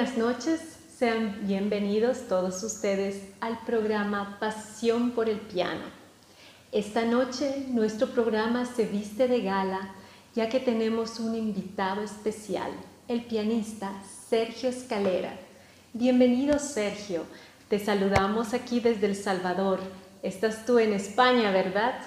Buenas noches, sean bienvenidos todos ustedes al programa Pasión por el Piano. Esta noche nuestro programa se viste de gala ya que tenemos un invitado especial, el pianista Sergio Escalera. Bienvenido Sergio, te saludamos aquí desde El Salvador. Estás tú en España, ¿verdad?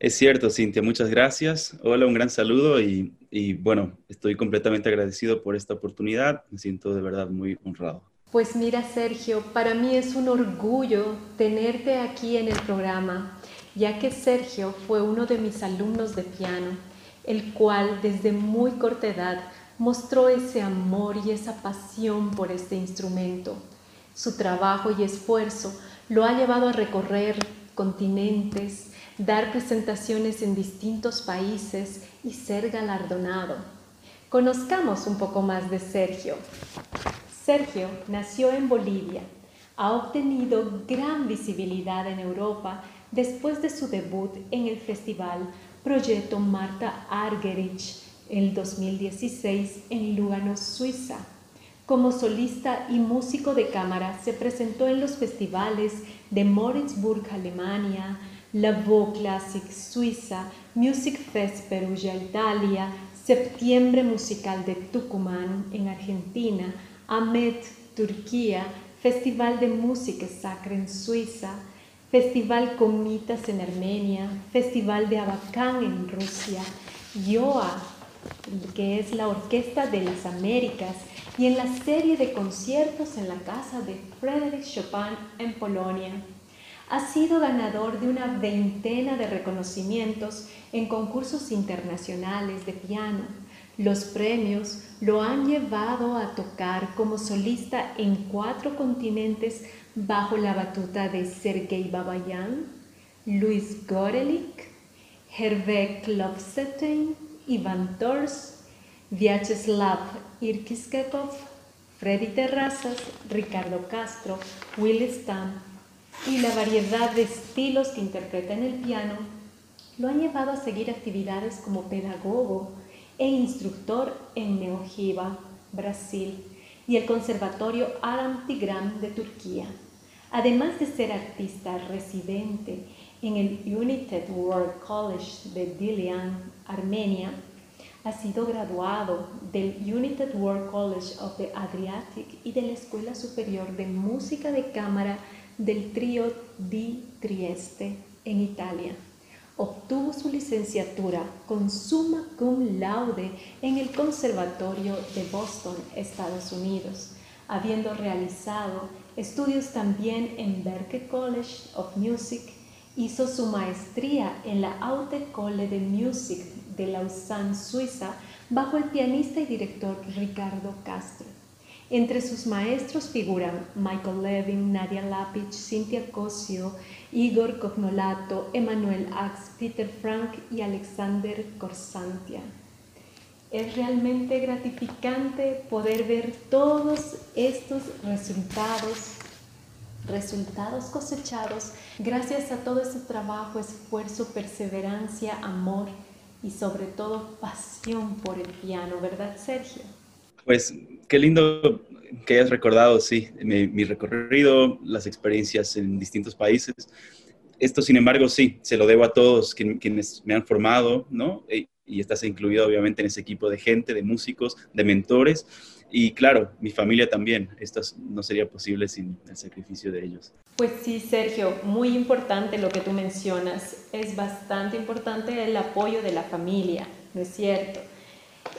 Es cierto, Cintia, muchas gracias. Hola, un gran saludo y, bueno, estoy completamente agradecido por esta oportunidad. Me siento de verdad muy honrado. Pues mira, Sergio, para mí es un orgullo tenerte aquí en el programa, ya que Sergio fue uno de mis alumnos de piano, el cual desde muy corta edad mostró ese amor y esa pasión por este instrumento. Su trabajo y esfuerzo lo ha llevado a recorrer continentes, dar presentaciones en distintos países y ser galardonado. Conozcamos un poco más de Sergio. Sergio nació en Bolivia. Ha obtenido gran visibilidad en Europa después de su debut en el festival Proyecto Marta Argerich en 2016 en Lugano, Suiza. Como solista y músico de cámara se presentó en los festivales de Moritzburg, Alemania, la Voix Classic Suiza, Music Fest Perugia Italia, Septiembre Musical de Tucumán en Argentina, AMET Turquía, Festival de Música Sacra en Suiza, Festival Comitas en Armenia, Festival de Abacán en Rusia, YOA, que es la Orquesta de las Américas, y en la serie de conciertos en la casa de Frédéric Chopin en Polonia ha sido ganador de una veintena de reconocimientos en concursos internacionales de piano. Los premios lo han llevado a tocar como solista en cuatro continentes bajo la batuta de Sergei Babayan, Luis Gorelik, Hervé Klopstein, Ivan Tors, Vyacheslav Irkiskekov, Freddy Terrazas, Ricardo Castro, Will Stamp, y la variedad de estilos que interpreta en el piano lo han llevado a seguir actividades como pedagogo e instructor en Neojiva, Brasil, y el Conservatorio Adam Tigran de Turquía. Además de ser artista residente en el United World College de Dilian, Armenia, ha sido graduado del United World College of the Adriatic y de la Escuela Superior de Música de Cámara del trío di Trieste en Italia. Obtuvo su licenciatura con summa cum laude en el Conservatorio de Boston, Estados Unidos, habiendo realizado estudios también en Berklee College of Music, hizo su maestría en la Haute École de Music de Lausanne, Suiza, bajo el pianista y director Ricardo Castro. Entre sus maestros figuran Michael Levin, Nadia Lapich, Cynthia Cosio, Igor Cognolato, Emanuel Ax, Peter Frank y Alexander Corsantia. Es realmente gratificante poder ver todos estos resultados, resultados cosechados gracias a todo ese trabajo, esfuerzo, perseverancia, amor y sobre todo pasión por el piano, ¿verdad, Sergio? Pues qué lindo que hayas recordado, sí, mi, recorrido, las experiencias en distintos países. Esto, sin embargo, sí, se lo debo a todos quienes me han formado, ¿no? E, y estás incluido obviamente en ese equipo de gente, de músicos, de mentores. Y claro, mi familia también. Esto no sería posible sin el sacrificio de ellos. Pues sí, Sergio, muy importante lo que tú mencionas. Es bastante importante el apoyo de la familia, ¿no es cierto?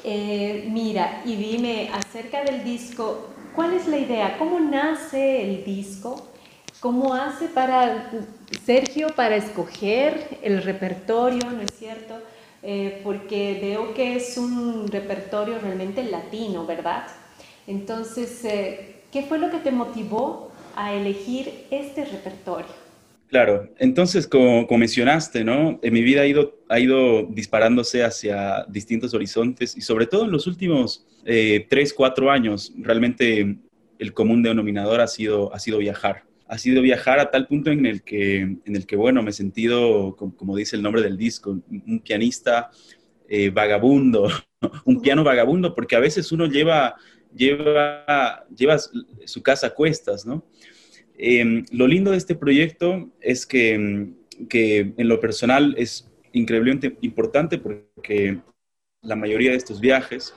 Eh, mira, y dime acerca del disco, ¿cuál es la idea? ¿Cómo nace el disco? ¿Cómo hace para Sergio para escoger el repertorio, ¿no es cierto? Eh, porque veo que es un repertorio realmente latino, ¿verdad? Entonces, eh, ¿qué fue lo que te motivó a elegir este repertorio? Claro, entonces como, mencionaste, ¿no? En mi vida ha ido, ha ido disparándose hacia distintos horizontes y sobre todo en los últimos eh, tres, cuatro años, realmente el común denominador ha sido, ha sido viajar. Ha sido viajar a tal punto en el que, en el que bueno, me he sentido, como, dice el nombre del disco, un pianista eh, vagabundo, un piano vagabundo, porque a veces uno lleva, lleva, lleva su casa a cuestas, ¿no? Em, lo lindo de este proyecto es que, que, en lo personal es increíblemente importante porque la mayoría de estos viajes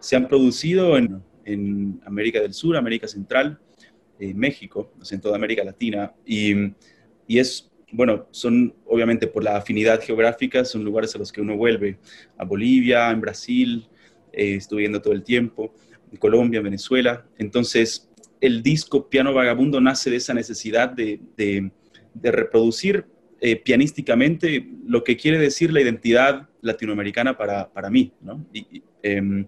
se han producido en, América del Sur, América Central, eh, México, en toda América Latina. Y, y, es, bueno, son obviamente por la afinidad geográfica, son lugares a los que uno vuelve. A Bolivia, en Brasil, eh, estuve viendo todo el tiempo, Colombia, Venezuela. Entonces, el disco Piano Vagabundo nace de esa necesidad de, reproducir eh, pianísticamente lo que quiere decir la identidad latinoamericana para, mí, em,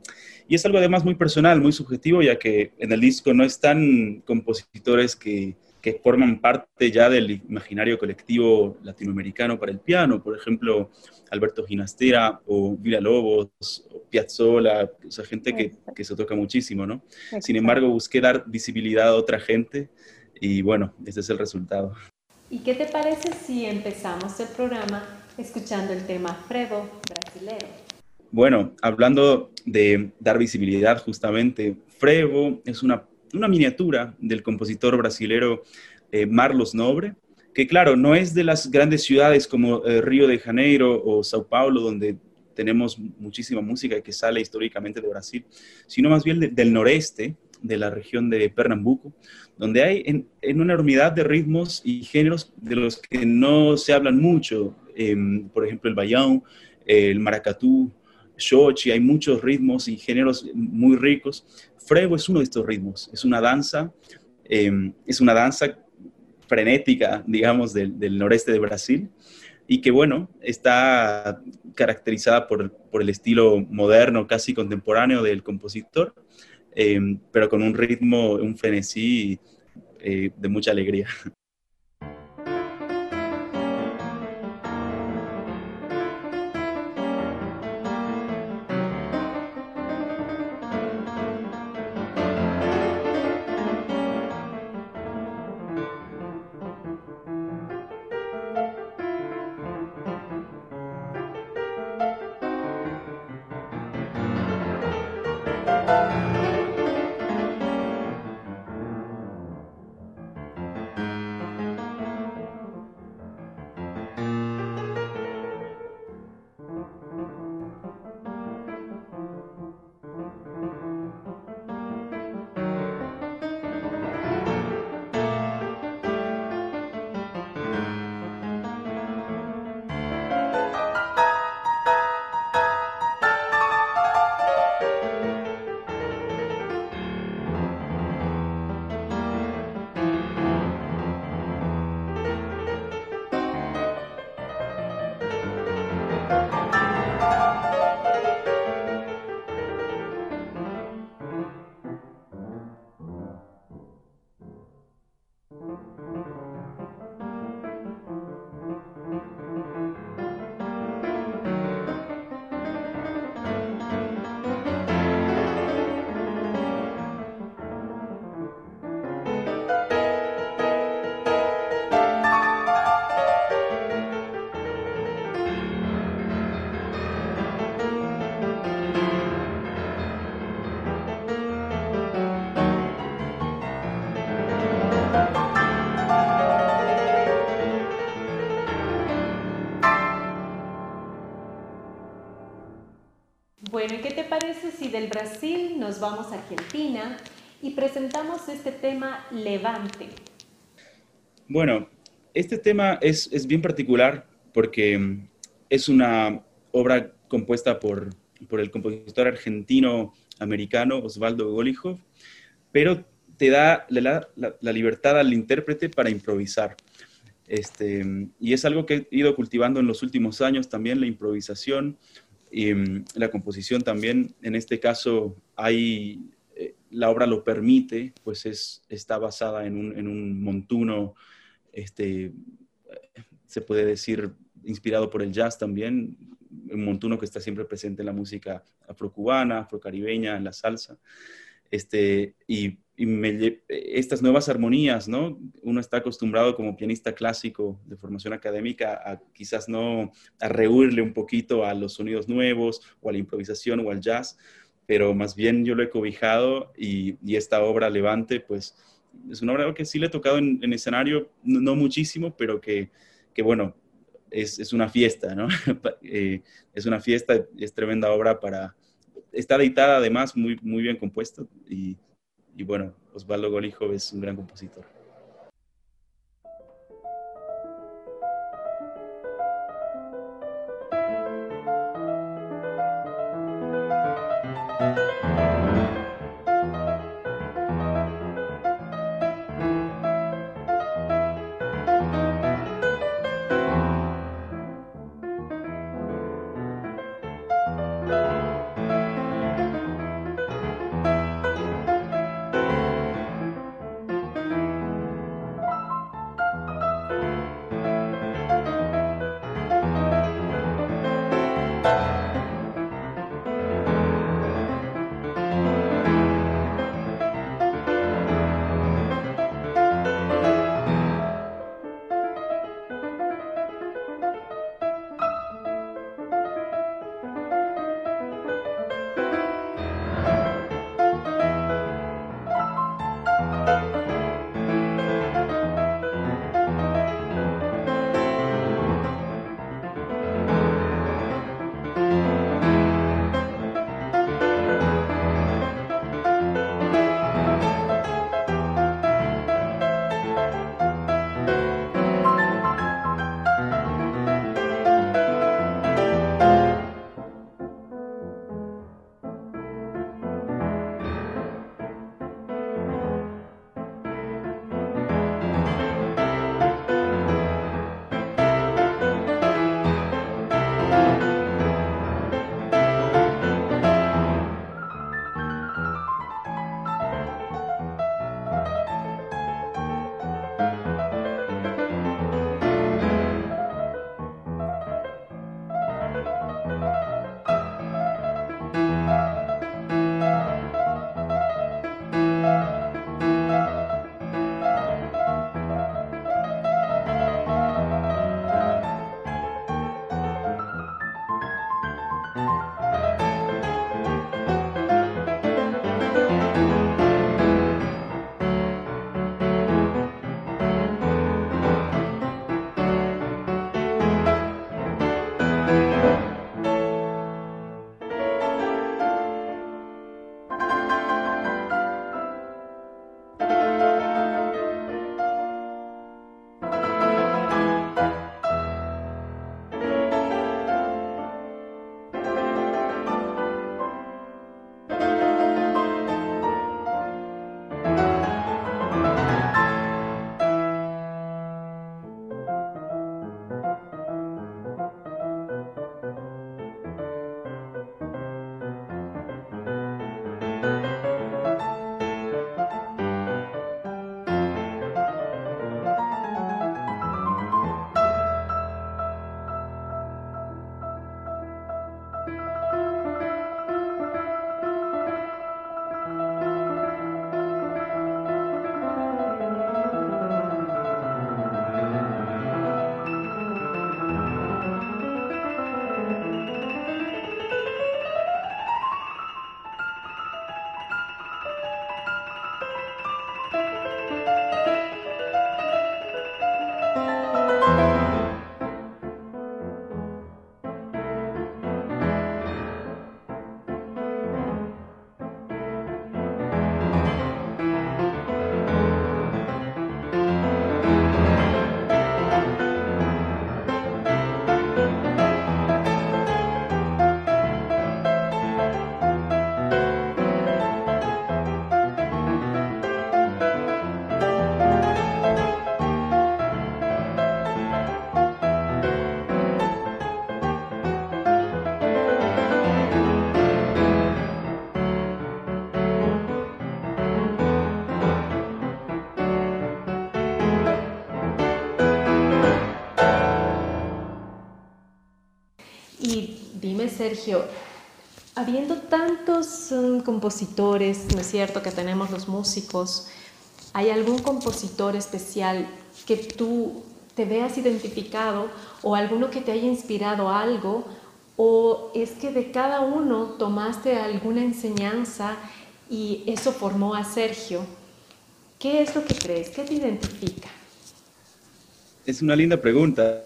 Y, es algo además muy personal, muy subjetivo, ya que en el disco no están compositores que, que forman parte ya del imaginario colectivo latinoamericano para el piano, por ejemplo, Alberto Ginastera o Vila Lobos, o Piazzolla, o sea, gente que, que, se toca muchísimo, ¿no? Sin embargo, busqué dar visibilidad a otra gente y bueno, ese es el resultado. ¿Y qué te parece si empezamos el programa escuchando el tema Frevo brasilero? Bueno, hablando de dar visibilidad justamente, Frevo es una una miniatura del compositor brasilero eh, Marlos Nobre, que claro, no es de las grandes ciudades como eh, Río de Janeiro o Sao Paulo, donde tenemos muchísima música que sale históricamente de Brasil, sino más bien del noreste, de la región de Pernambuco, donde hay en, una enormidad de ritmos y géneros de los que no se hablan mucho, em, por ejemplo el bayão, el maracatú, shochi, hay muchos ritmos y géneros muy ricos. Frevo es uno de estos ritmos, es una danza, em, es una danza frenética, digamos, del, noreste de Brasil y que, bueno, está caracterizada por, el estilo moderno, casi contemporáneo del compositor, em, pero con un ritmo, un frenesí eh, de mucha alegría. parece si del Brasil nos vamos a Argentina y presentamos este tema Levante? Bueno, este tema es, es bien particular porque mm, es una obra compuesta por, por el compositor argentino-americano Osvaldo Golijov, pero te da la, la, libertad al intérprete para improvisar. Este, y es algo que he ido cultivando en los últimos años también, la improvisación mm, la composición también. En este caso, hay, eh, la obra lo permite, pues es, está basada en un, en un montuno, este, se puede decir, inspirado por el jazz también, un montuno que está siempre presente en la música afrocubana, afrocaribeña, en la salsa. Este, y y me, estas nuevas armonías, ¿no? Uno está acostumbrado como pianista clásico de formación académica a quizás no a rehuirle un poquito a los sonidos nuevos o a la improvisación o al jazz, pero más bien yo lo he cobijado y, y esta obra Levante, pues es una obra que sí le he tocado en, escenario, no, muchísimo, pero que, que bueno, es, es, una fiesta, ¿no? Eh, es una fiesta, es tremenda obra para... Está editada además, muy, muy bien compuesta y y bueno, Osvaldo Golijo es un gran compositor. Sergio, habiendo tantos mm, compositores, ¿no es cierto?, que tenemos los músicos, ¿hay algún compositor especial que tú te veas identificado o alguno que te haya inspirado algo? ¿O es que de cada uno tomaste alguna enseñanza y eso formó a Sergio? ¿Qué es lo que crees? ¿Qué te identifica? Es una linda pregunta.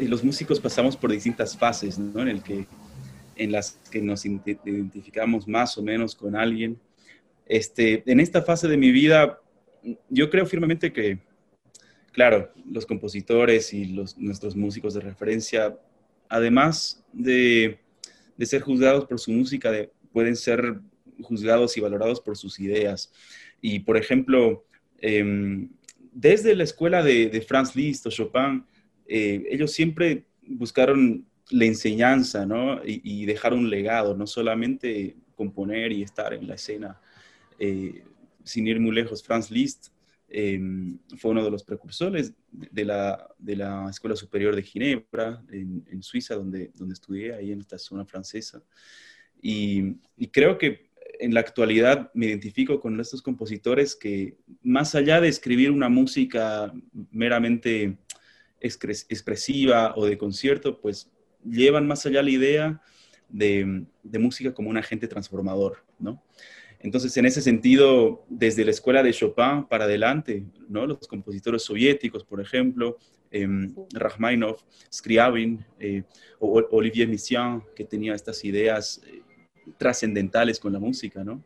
Los músicos pasamos por distintas fases, ¿no? En, las que nos identificamos más o menos con alguien. Este, en esta fase de mi vida, yo creo firmemente que, claro, los compositores y los, nuestros músicos de referencia, además de, de ser juzgados por su música, pueden ser juzgados y valorados por sus ideas. Y, por ejemplo, em, desde la escuela de, Franz Liszt o Chopin, eh, ellos siempre buscaron la enseñanza, ¿no? Y, dejar un legado, no solamente componer y estar en la escena. Eh, sin ir muy lejos, Franz Liszt em, fue uno de los precursores de la, de la Escuela Superior de Ginebra, en, Suiza, donde, donde estudié, ahí en esta zona francesa. y creo que en la actualidad me identifico con estos compositores que más allá de escribir una música meramente expresiva o de concierto, pues llevan más allá la idea de, música como un agente transformador, ¿no? Entonces, en ese sentido, desde la escuela de Chopin para adelante, ¿no? Los compositores soviéticos, por ejemplo, eh, Rachmaninoff, Scriabin, eh, o Olivier Messiaen, que tenía estas ideas eh, trascendentales con la música, ¿no?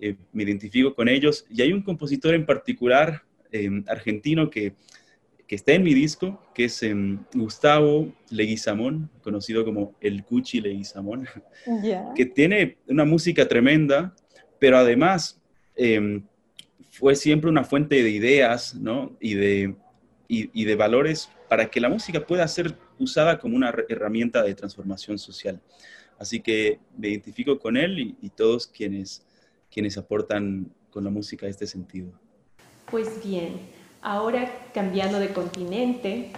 Eh, me identifico con ellos y hay un compositor en particular em, argentino que, que, está en mi disco, que es em, Gustavo Leguizamón, conocido como el Cuchi Leguizamón, que tiene una música tremenda, pero además em, fue siempre una fuente de ideas ¿no? y, de, y, y de valores para que la música pueda ser usada como una herramienta de transformación social. Así que me identifico con él y, todos quienes, quienes aportan con la música este sentido. Pues bien, ahora cambiando de continente,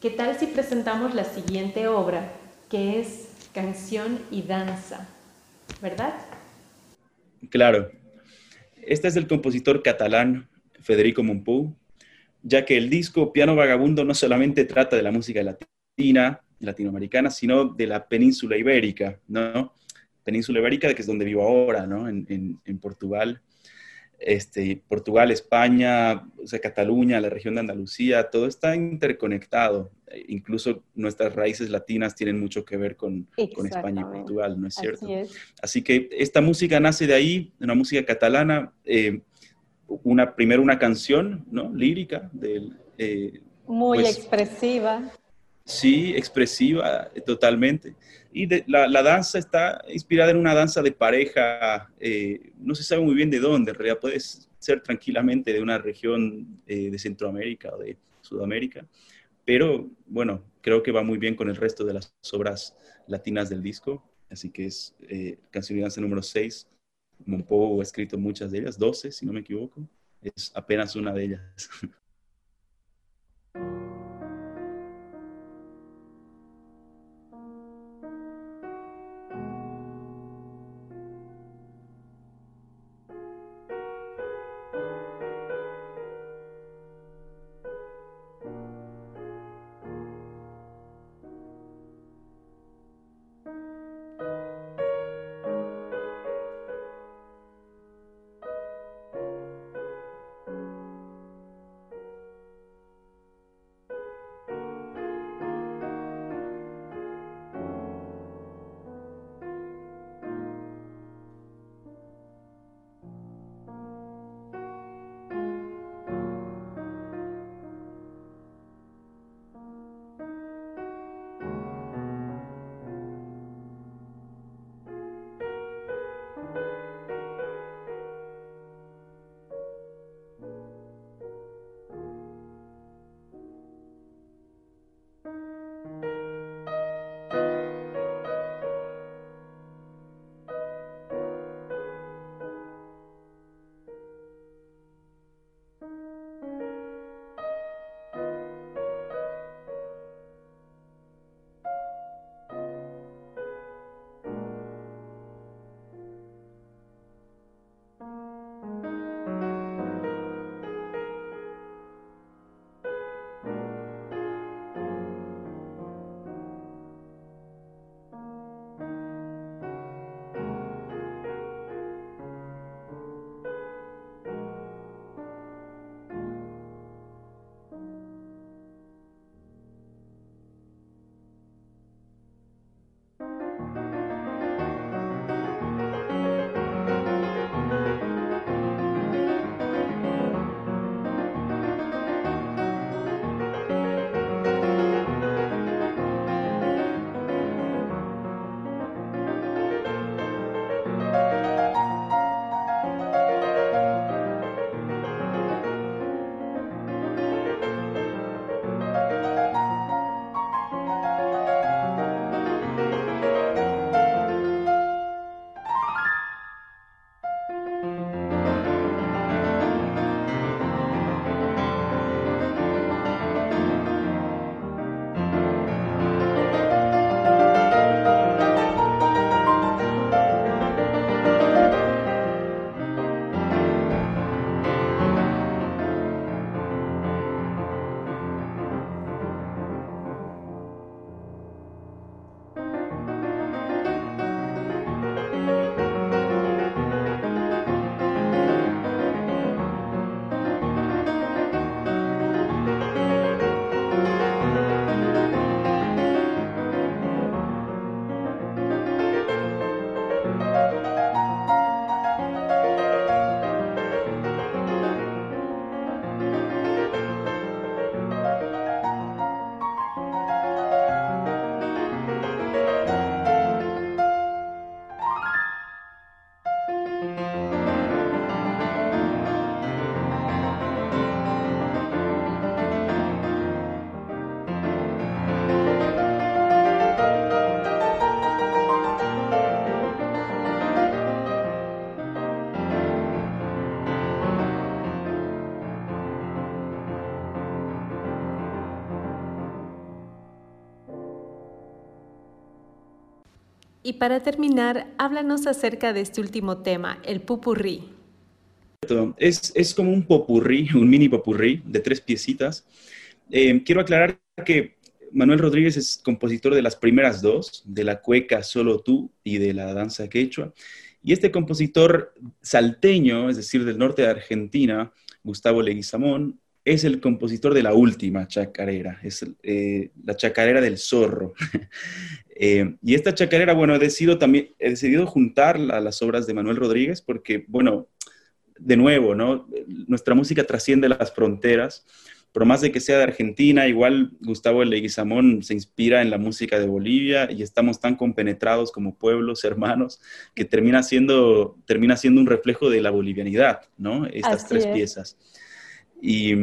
¿qué tal si presentamos la siguiente obra, que es Canción y Danza? ¿Verdad? Claro. Este es del compositor catalán Federico Mompou, ya que el disco Piano Vagabundo no solamente trata de la música latina, latinoamericana, sino de la península ibérica, ¿no? Península ibérica, que es donde vivo ahora, ¿no? En, Portugal. Este, Portugal, España, o sea, Cataluña, la región de Andalucía, todo está interconectado. Incluso nuestras raíces latinas tienen mucho que ver con, con España y Portugal, ¿no es cierto? Así, que esta música nace de ahí, una música catalana, eh, una, primero una canción, ¿no? Lírica, del, eh, muy pues, expresiva. Sí, expresiva totalmente. Y la, danza está inspirada en una danza de pareja, eh, no se sabe muy bien de dónde, en realidad puede ser tranquilamente de una región eh, de Centroamérica o de Sudamérica, pero bueno, creo que va muy bien con el resto de las obras latinas del disco, así que es Canción y Danza número 6. Monpou ha escrito muchas de ellas, 12 si no me equivoco, es apenas una de ellas. para terminar, háblanos acerca de este último tema, el pupurrí. Es, es como un popurrí, un mini popurrí de tres piecitas. Eh, quiero aclarar que Manuel Rodríguez es compositor de las primeras dos, de la cueca Solo tú y de la danza quechua. Y este compositor salteño, es decir, del norte de Argentina, Gustavo Leguizamón, es el compositor de la última chacarera, es eh, la chacarera del zorro. Eh, y esta chacarera, bueno, he decidido también, he decidido juntar a las obras de Manuel Rodríguez porque, bueno, de nuevo, ¿no? Nuestra música trasciende las fronteras por más de que sea de Argentina, igual Gustavo Leguizamón se inspira en la música de Bolivia y estamos tan compenetrados como pueblos, hermanos, que termina siendo, termina siendo un reflejo de la bolivianidad, ¿no? Estas tres piezas. Y,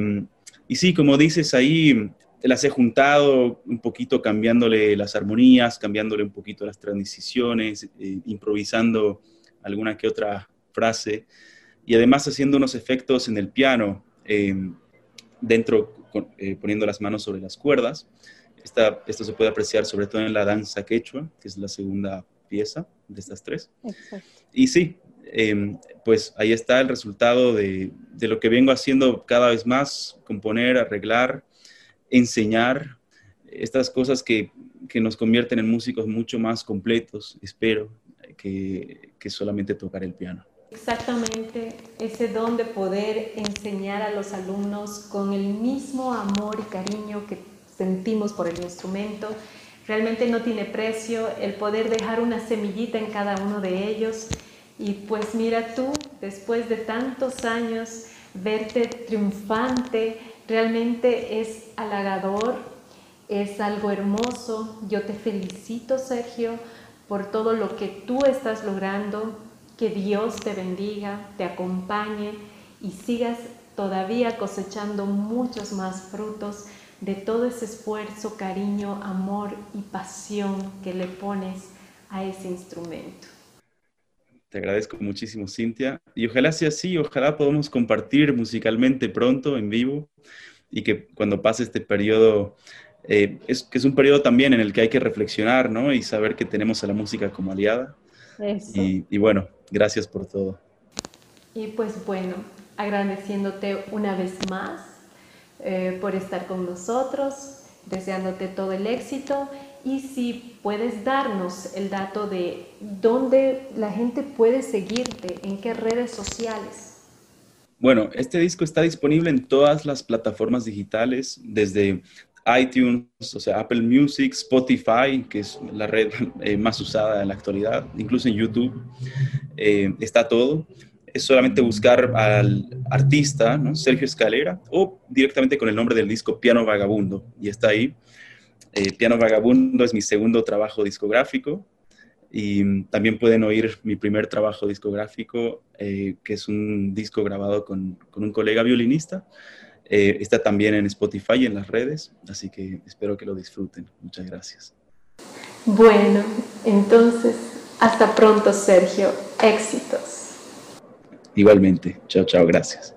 y, sí, como dices ahí, las he juntado un poquito cambiándole las armonías, cambiándole un poquito las transiciones, eh, improvisando alguna que otra frase y además haciendo unos efectos en el piano. Eh, dentro eh, poniendo las manos sobre las cuerdas. Esta, esto se puede apreciar sobre todo en la danza quechua, que es la segunda pieza de estas tres. Y sí, em, pues ahí está el resultado de, lo que vengo haciendo cada vez más, componer, arreglar, enseñar, estas cosas que, que nos convierten en músicos mucho más completos, espero, que, que solamente tocar el piano. Exactamente, ese don de poder enseñar a los alumnos con el mismo amor y cariño que sentimos por el instrumento. Realmente no tiene precio el poder dejar una semillita en cada uno de ellos. Y pues mira tú, después de tantos años, verte triunfante, realmente es halagador, es algo hermoso. Yo te felicito, Sergio, por todo lo que tú estás logrando, que Dios te bendiga, te acompañe y sigas todavía cosechando muchos más frutos de todo ese esfuerzo, cariño, amor y pasión que le pones a ese instrumento. Te agradezco muchísimo, Cintia. Y ojalá sea así, ojalá podamos compartir musicalmente pronto, en vivo, y que cuando pase este periodo, eh, es que es un periodo también en el que hay que reflexionar, ¿no? Y saber que tenemos a la música como aliada. Y, y, bueno, Gracias por todo. Y pues bueno, agradeciéndote una vez más eh, por estar con nosotros, deseándote todo el éxito y si puedes darnos el dato de dónde la gente puede seguirte, en qué redes sociales. Bueno, este disco está disponible en todas las plataformas digitales, desde iTunes, o sea, Apple Music, Spotify, que es la red eh, más usada en la actualidad, incluso en YouTube, eh, está todo. Es solamente buscar al artista, ¿no? Sergio Escalera, o directamente con el nombre del disco Piano Vagabundo, y está ahí. Eh, Piano Vagabundo es mi segundo trabajo discográfico, y también pueden oír mi primer trabajo discográfico, que es un disco grabado con, con un colega violinista, eh, está también en Spotify y en las redes, así que espero que lo disfruten. Muchas gracias. Bueno, entonces, hasta pronto, Sergio. Éxitos. Igualmente. Chao, chao. Gracias.